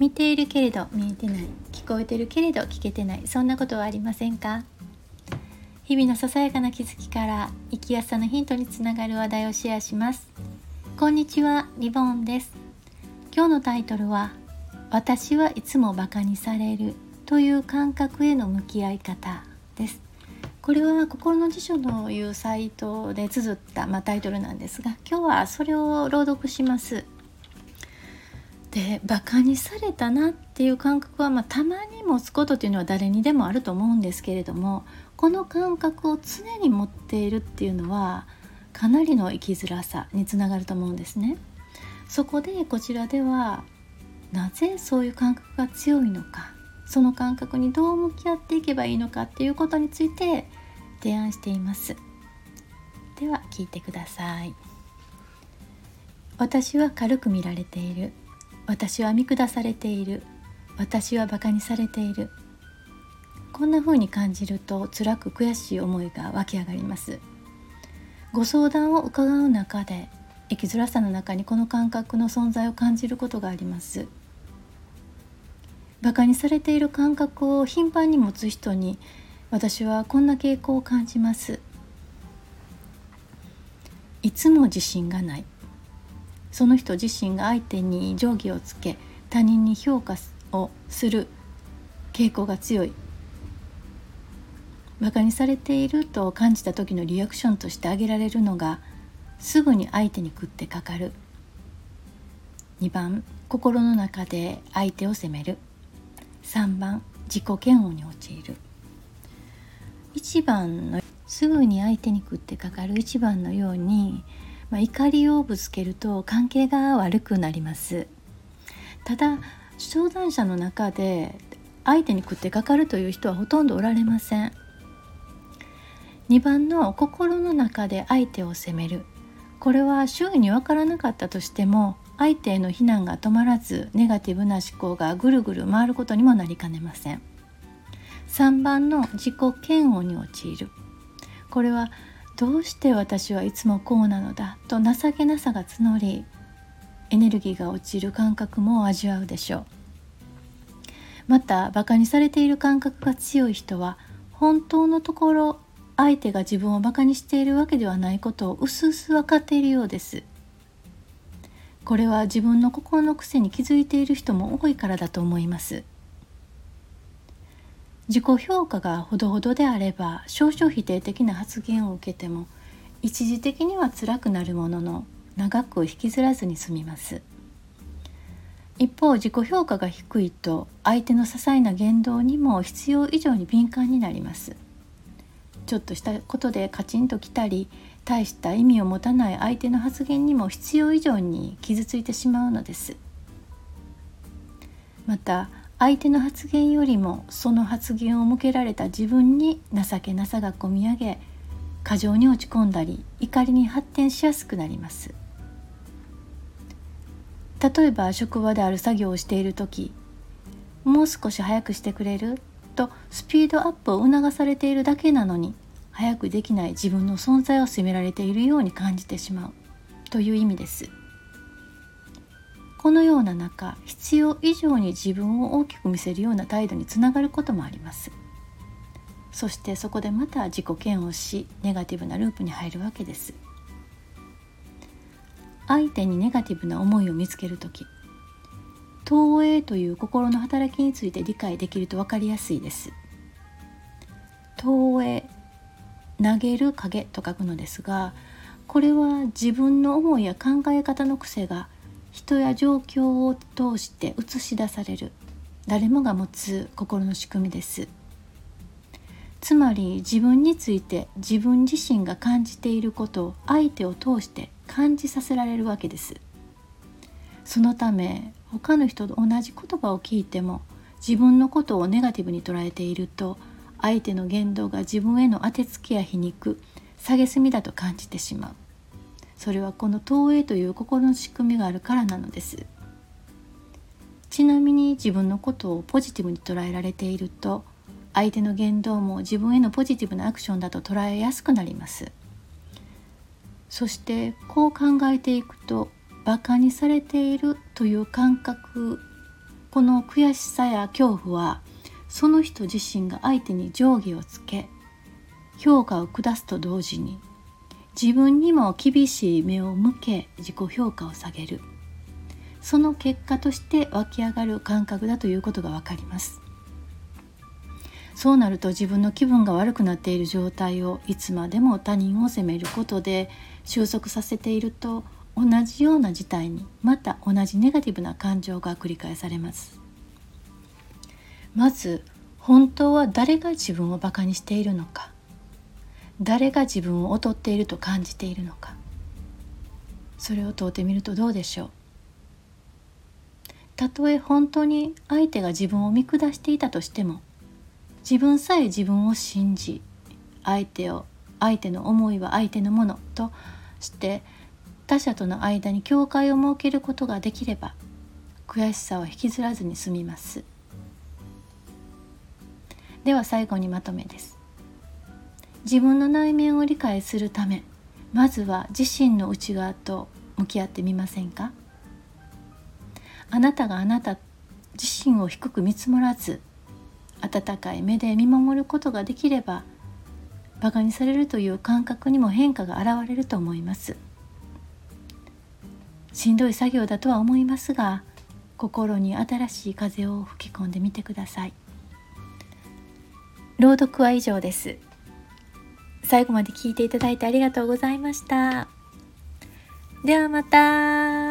見ているけれど見えてない聞こえてるけれど聞けてないそんなことはありませんか？日々のささやかな気づきから生きやすさのヒントにつながる話題をシェアします。こんにちはリボンです。今日のタイトルは私はいつもバカにされるという感覚への向き合い方です。これは心の辞書のいうサイトで綴った、まあ、タイトルなんですが今日はそれを朗読します。でバカにされたなっていう感覚は、まあ、たまに持つことっていうのは誰にでもあると思うんですけれどもこの感覚を常に持っているっていうのはかなりの生きづらさにつながると思うんですね。そこでこちらではなぜそういう感覚が強いのかその感覚にどう向き合っていけばいいのかっていうことについて提案しています。では聞いてください。私は軽く見られている。私は見下されている。私はバカにされている。こんな風に感じると辛く悔しい思いが湧き上がります。ご相談を伺う中で生きづらさの中にこの感覚の存在を感じることがあります。バカにされている感覚を頻繁に持つ人に私はこんな傾向を感じます。いつも自信がない。その人自身が相手に定規をつけ他人に評価をする傾向が強い。バカにされていると感じた時のリアクションとして挙げられるのがすぐに相手に食ってかかる。2番心の中で相手を責める。3番自己嫌悪に陥る。1番のすぐに相手に食ってかかる1番のようにまあ、怒りをぶつけると関係が悪くなります。ただ相談者の中で相手に食ってかかるという人はほとんどおられません。2番の心の中で相手を責める。これは周囲に分からなかったとしても相手への非難が止まらずネガティブな思考がぐるぐる回ることにもなりかねません。3番の自己嫌悪に陥る。これはどうして私はいつもこうなのだ？と情けなさが募りエネルギーが落ちる感覚も味わうでしょう。またバカにされている感覚が強い人は本当のところ相手が自分をバカにしているわけではないことをうすうす分かっているようです。これは自分の心の癖に気づいている人も多いからだと思います。自己評価がほどほどであれば少々否定的な発言を受けても一時的には辛くなるものの長く引きずらずに済みます。一方自己評価が低いと相手の些細な言動にも必要以上に敏感になります。ちょっとしたことでカチンときたり大した意味を持たない相手の発言にも必要以上に傷ついてしまうのです。また相手の発言よりもその発言を向けられた自分に情けなさがこみ上げ過剰に落ち込んだり怒りに発展しやすくなります。例えば職場である作業をしている時もう少し早くしてくれる？とスピードアップを促されているだけなのに早くできない自分の存在を責められているように感じてしまう。という意味です。このような中必要以上に自分を大きく見せるような態度につながることもあります。そしてそこでまた自己嫌悪しネガティブなループに入るわけです。相手にネガティブな思いを見つける時投影という心の働きについて理解できると分かりやすいです。投影投げる影と書くのですがこれは自分の思いや考え方の癖が人や状況を通して映し出される。誰もが持つ心の仕組みです。つまり自分について自分自身が感じていることを相手を通して感じさせられるわけです。そのため他の人と同じ言葉を聞いても自分のことをネガティブに捉えていると相手の言動が自分への当てつけや皮肉蔑みだと感じてしまう。それはこの投影という心の仕組みがあるからなのです。ちなみに自分のことをポジティブに捉えられていると相手の言動も自分へのポジティブなアクションだと捉えやすくなります。そしてこう考えていくとバカにされているという感覚この悔しさや恐怖はその人自身が相手に上下をつけ評価を下すと同時に自分にも厳しい目を向け自己評価を下げる。その結果として湧き上がる感覚だということがわかります。そうなると自分の気分が悪くなっている状態をいつまでも他人を責めることで収束させていると同じような事態にまた同じネガティブな感情が繰り返されます。まず本当は誰が自分をバカにしているのか。誰が自分を劣っていると感じているのか。それを問うてみるとどうでしょう。たとえ本当に相手が自分を見下していたとしても自分さえ自分を信じ相手を相手の思いは相手のものとして他者との間に境界を設けることができれば悔しさは引きずらずに済みます。では最後にまとめです。自分の内面を理解するためまずは自身の内側と向き合ってみませんか？あなたがあなた自身を低く見積もらず温かい目で見守ることができればバカにされるという感覚にも変化が現れると思います。しんどい作業だとは思いますが心に新しい風を吹き込んでみてください。朗読は以上です。最後まで聞いていただいてありがとうございました。ではまた。